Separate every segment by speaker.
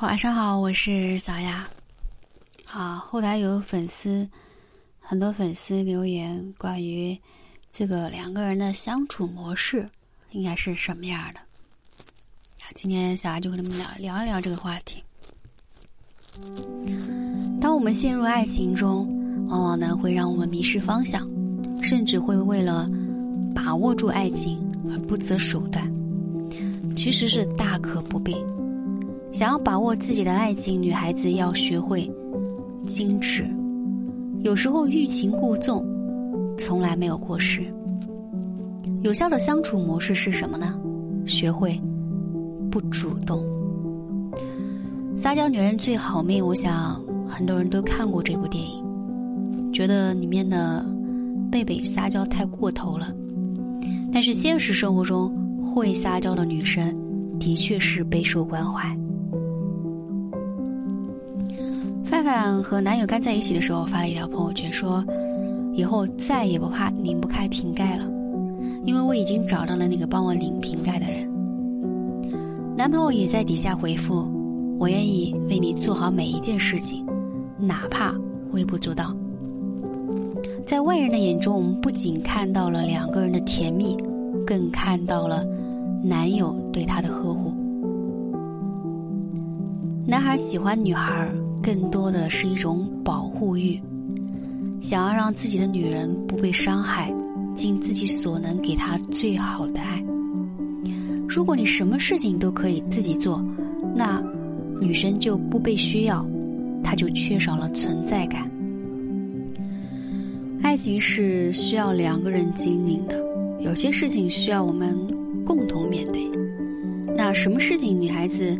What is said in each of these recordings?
Speaker 1: 晚上好，我是小雅。好，后台有粉丝，很多粉丝留言关于这个两个人的相处模式应该是什么样的。今天小雅就跟他们聊聊一聊这个话题。当我们陷入爱情中，往往呢会让我们迷失方向，甚至会为了把握住爱情而不择手段。其实是大可不必。想要把握自己的爱情，女孩子要学会矜持，有时候欲擒故纵，从来没有过时。有效的相处模式是什么呢？学会不主动。撒娇女人最好命，我想很多人都看过这部电影，觉得里面的贝贝撒娇太过头了。但是现实生活中，会撒娇的女生的确是备受关怀。范范和男友刚在一起的时候发了一条朋友圈，说：“以后再也不怕拧不开瓶盖了，因为我已经找到了那个帮我拧瓶盖的人。”男朋友也在底下回复：“我愿意为你做好每一件事情，哪怕微不足道。”在外人的眼中，我们不仅看到了两个人的甜蜜，更看到了男友对她的呵护。男孩喜欢女孩。更多的是一种保护欲，想要让自己的女人不被伤害，尽自己所能给她最好的爱。如果你什么事情都可以自己做，那女生就不被需要，她就缺少了存在感。爱情是需要两个人经营的，有些事情需要我们共同面对。那什么事情女孩子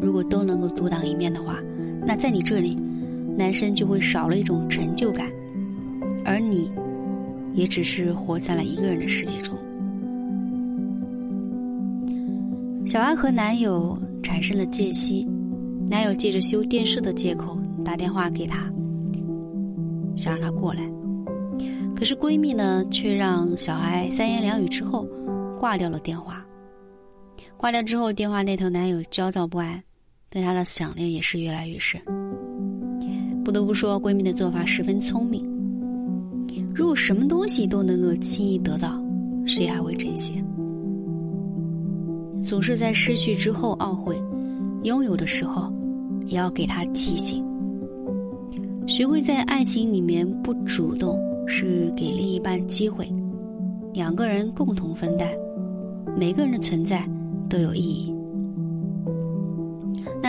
Speaker 1: 如果都能够独当一面的话？那在你这里，男生就会少了一种成就感，而你，也只是活在了一个人的世界中。小安和男友产生了间隙，男友借着修电视的借口打电话给她，想让她过来，可是闺蜜呢，却让小爱三言两语之后挂掉了电话。挂掉之后，电话那头男友焦躁不安。对她的想念也是越来越深。不得不说，闺蜜的做法十分聪明。如果什么东西都能够轻易得到，谁还会珍惜？总是在失去之后懊悔，拥有的时候，也要给他提醒。学会在爱情里面不主动，是给另一半机会，两个人共同分担，每个人的存在都有意义。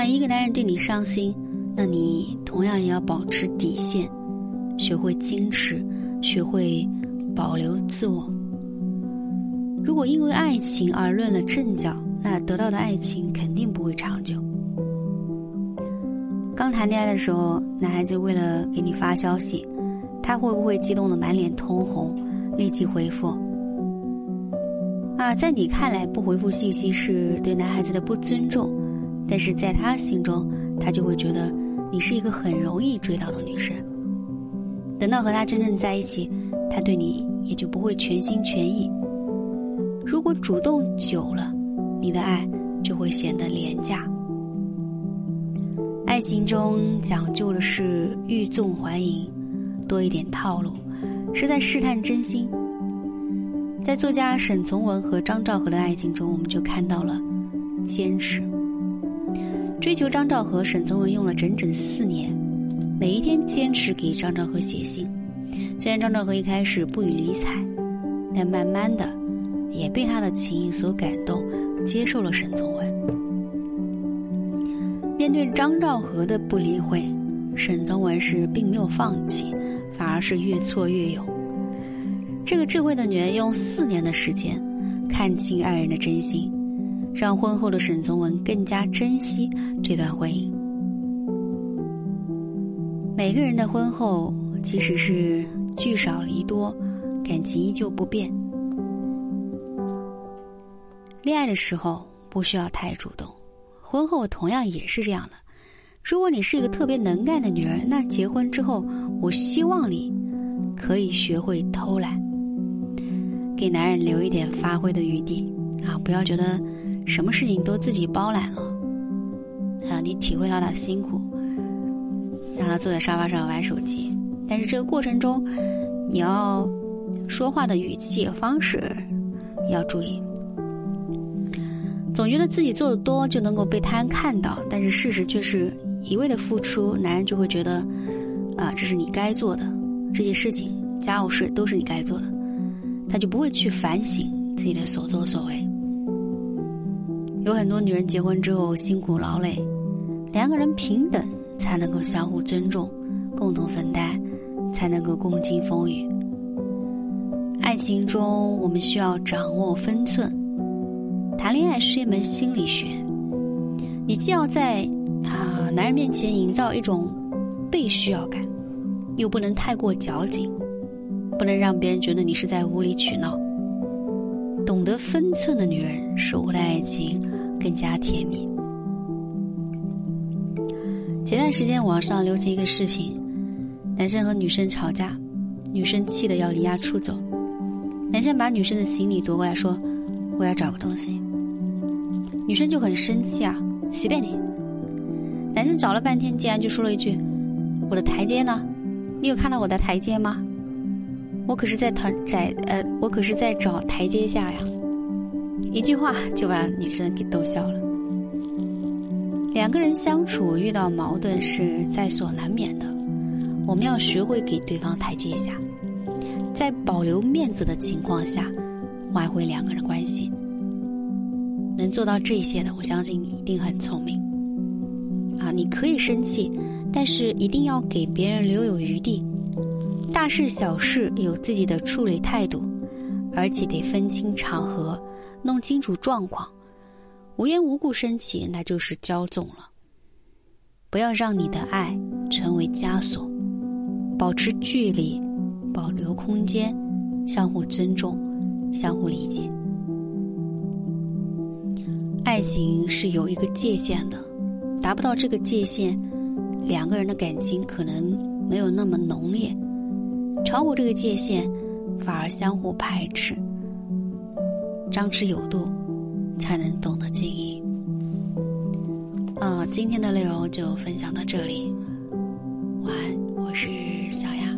Speaker 1: 一个男人对你上心，那你同样也要保持底线，学会矜持，学会保留自我。如果因为爱情而论了阵脚，那得到的爱情肯定不会长久。刚谈恋爱的时候，男孩子为了给你发消息，他会不会激动的满脸通红，立即回复？啊，在你看来不回复信息是对男孩子的不尊重。但是在他心中，他就会觉得你是一个很容易追到的女生。等到和他真正在一起，他对你也就不会全心全意。如果主动久了，你的爱就会显得廉价。爱情中讲究的是欲纵还迎，多一点套路，是在试探真心。在作家沈从文和张兆和的爱情中，我们就看到了坚持。追求张兆和，沈从文用了整整四年，每一天坚持给张兆和写信。虽然张兆和一开始不予理睬，但慢慢的也被他的情谊所感动，接受了沈从文。面对张兆和的不理会，沈从文是并没有放弃，反而是越挫越勇。这个智慧的女人用四年的时间，看清爱人的真心。让婚后的沈从文更加珍惜这段婚姻。每个人的婚后，即使是聚少离多，感情依旧不变。恋爱的时候不需要太主动，婚后同样也是这样的。如果你是一个特别能干的女人，那结婚之后，我希望你可以学会偷懒，给男人留一点发挥的余地啊！不要觉得。什么事情都自己包揽了，啊，你体会到他辛苦，让他坐在沙发上玩手机，但是这个过程中，你要说话的语气方式要注意。总觉得自己做的多就能够被他人看到，但是事实却是一味的付出，男人就会觉得，啊，这是你该做的，这些事情家务事都是你该做的，他就不会去反省自己的所作所为。有很多女人结婚之后辛苦劳累，两个人平等才能够相互尊重，共同分担，才能够共经风雨。爱情中我们需要掌握分寸。谈恋爱是一门心理学，你既要在啊男人面前营造一种被需要感，又不能太过矫情，不能让别人觉得你是在无理取闹。懂得分寸的女人，守护的爱情更加甜蜜。前段时间网上流行一个视频，男生和女生吵架，女生气得要离家出走，男生把女生的行李夺过来说：“我要找个东西。”女生就很生气啊，随便你。男生找了半天，竟然就说了一句：“我的台阶呢？你有看到我的台阶吗？我可是在团窄呃，我可是在找台阶下呀。”一句话就把女生给逗笑了。两个人相处遇到矛盾是在所难免的，我们要学会给对方台阶下，在保留面子的情况下，挽回两个人关系。能做到这些的，我相信你一定很聪明。啊，你可以生气，但是一定要给别人留有余地。大事小事有自己的处理态度，而且得分清场合，弄清楚状况。无缘无故生气，那就是骄纵了。不要让你的爱成为枷锁，保持距离，保留空间，相互尊重，相互理解。爱情是有一个界限的，达不到这个界限，两个人的感情可能没有那么浓烈；炒股这个界限反而相互排斥。张弛有度才能懂得经营。啊今天的内容就分享到这里。晚安我是小丫